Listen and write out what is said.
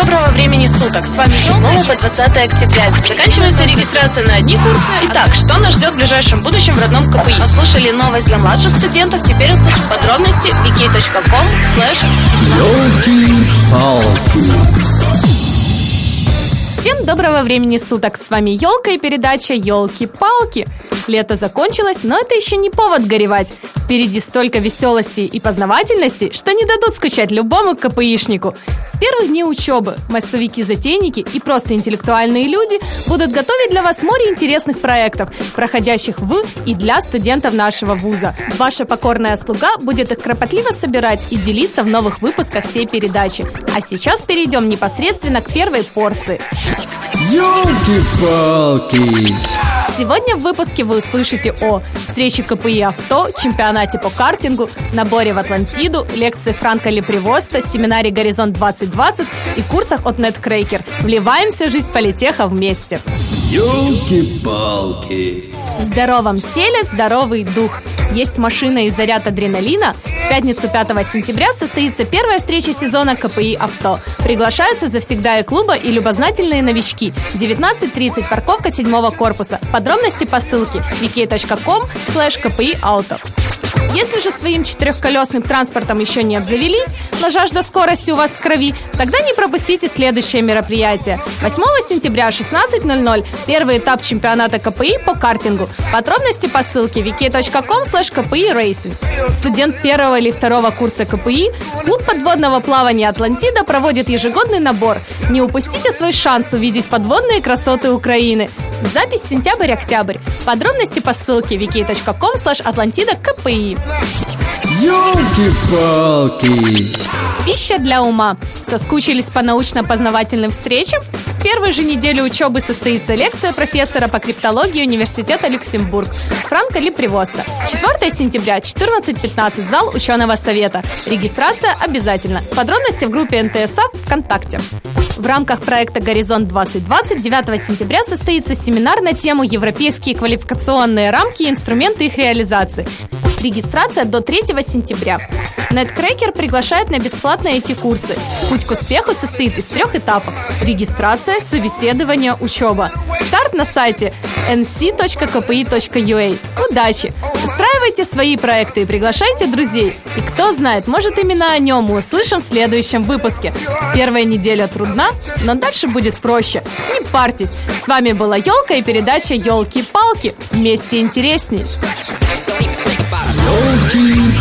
доброго времени суток. С вами снова по 20 октября. Заканчивается регистрация на одни курсы. Итак, что нас ждет в ближайшем будущем в родном КПИ? Послушали новость для младших студентов. Теперь услышим подробности wiki.com Всем доброго времени суток! С вами Елка и передача Елки-палки. Лето закончилось, но это еще не повод горевать. Впереди столько веселости и познавательности, что не дадут скучать любому КПИшнику. С первых дней учебы массовики-затейники и просто интеллектуальные люди будут готовить для вас море интересных проектов, проходящих в и для студентов нашего вуза. Ваша покорная слуга будет их кропотливо собирать и делиться в новых выпусках всей передачи. А сейчас перейдем непосредственно к первой порции. Ёлки-палки! Сегодня в выпуске вы услышите о встрече КПИ авто, чемпионате по картингу, наборе в Атлантиду, лекции Франка Лепривоста, семинаре «Горизонт 2020» и курсах от Неткрейкер. Вливаемся в жизнь политеха вместе. Ёлки-палки! В здоровом теле здоровый дух. Есть машина и заряд адреналина. В пятницу 5 сентября состоится первая встреча сезона КПИ «Авто». Приглашаются завсегда и клуба и любознательные новички. 19.30, парковка седьмого корпуса. Подробности по ссылке wiki.com slash kpi auto. Если же своим четырехколесным транспортом еще не обзавелись, но жажда скорости у вас в крови, тогда не пропустите следующее мероприятие. 8 сентября 16.00 первый этап чемпионата КПИ по картингу. Подробности по ссылке wiki.com kpi racing. Студент первого или второго курса КПИ, клуб подводного плавания «Атлантида» проводит ежегодный набор. Не упустите свой шанс увидеть подводные красоты Украины. Запись сентябрь-октябрь. Подробности по ссылке wiki.com atlantida kpi. Ёлки-палки! Пища для ума. Соскучились по научно-познавательным встречам? В первой же неделе учебы состоится лекция профессора по криптологии Университета Люксембург Франка Липривоста. 4 сентября, 14.15, зал ученого совета. Регистрация обязательно. Подробности в группе НТСА ВКонтакте. В рамках проекта «Горизонт 2020» 9 сентября состоится семинар на тему «Европейские квалификационные рамки и инструменты их реализации». Регистрация до 3 сентября. Неткрекер приглашает на бесплатные эти курсы. Путь к успеху состоит из трех этапов. Регистрация, собеседование, учеба. Старт на сайте nc.kpi.ua. Удачи! Устраивайте свои проекты и приглашайте друзей. И кто знает, может именно о нем мы услышим в следующем выпуске. Первая неделя трудна, но дальше будет проще. Не парьтесь. С вами была Елка и передача Елки-палки. Вместе интересней. Ёлки-палки!